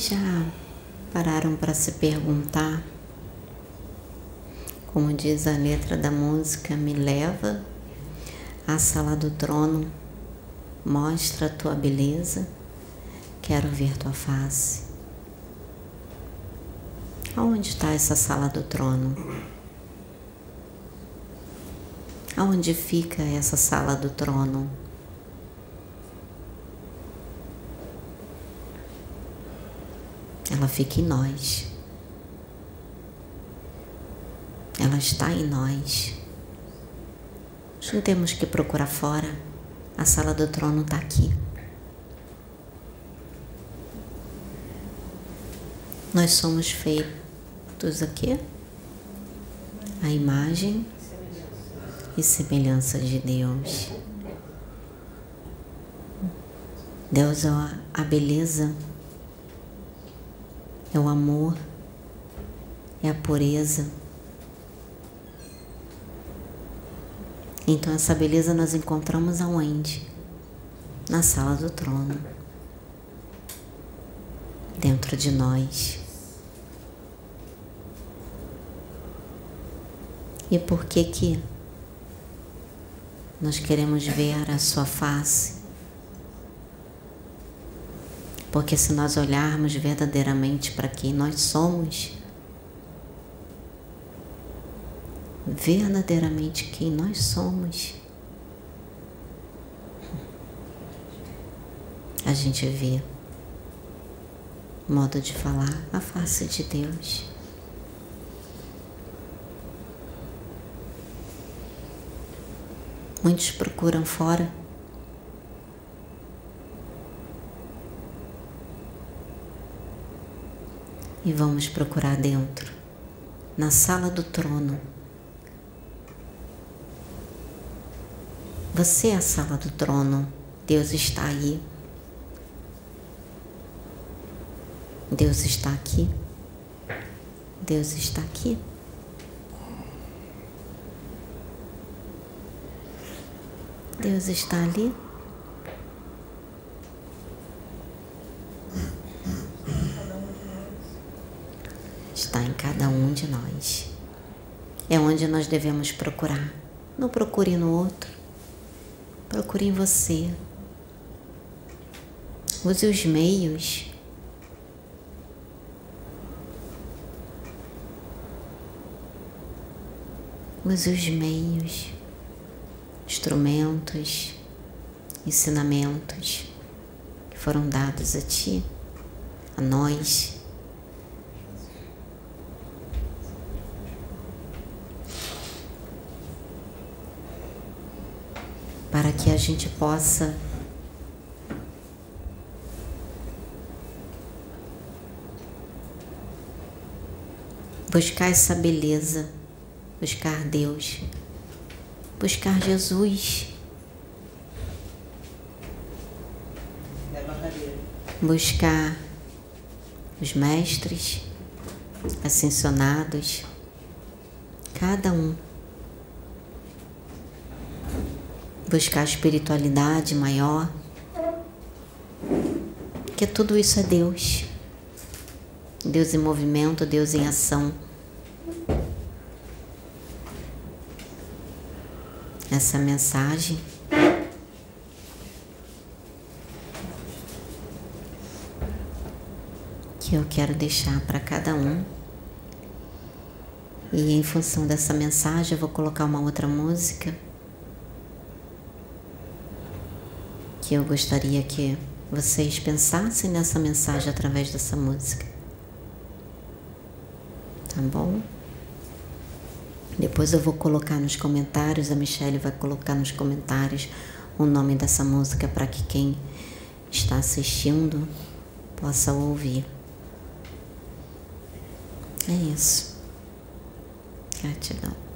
Já pararam para se perguntar, como diz a letra da música, me leva à sala do trono, mostra a tua beleza, quero ver tua face. Aonde está essa sala do trono? Aonde fica essa sala do trono? Ela fica em nós. Ela está em nós. Não temos que procurar fora. A sala do trono está aqui. Nós somos feitos aqui a imagem e semelhança de Deus. Deus é a beleza é o amor, é a pureza. Então, essa beleza nós encontramos aonde? Na sala do trono, dentro de nós. E por que que nós queremos ver a sua face? Porque se nós olharmos verdadeiramente para quem nós somos, verdadeiramente quem nós somos, a gente vê modo de falar a face de Deus. Muitos procuram fora e vamos procurar dentro, na sala do trono. Você é a sala do trono, Deus está aí. Deus está aqui. Deus está aqui. Deus está ali. Está em cada um de nós. É onde nós devemos procurar. Não procure no outro, procure em você. Use os meios. Use os meios, instrumentos, ensinamentos que foram dados a ti, a nós para que a gente possa buscar essa beleza, buscar Deus, buscar Jesus. Buscar os mestres ascensionados, cada um buscar a espiritualidade maior, que tudo isso é Deus. Deus em movimento, Deus em ação. Essa mensagem que eu quero deixar para cada um. E em função dessa mensagem, eu vou colocar uma outra música. Que eu gostaria que vocês pensassem nessa mensagem através dessa música. Tá bom? Depois eu vou colocar nos comentários, a Michelle vai colocar nos comentários o nome dessa música para que quem está assistindo possa ouvir. É isso. Gratidão.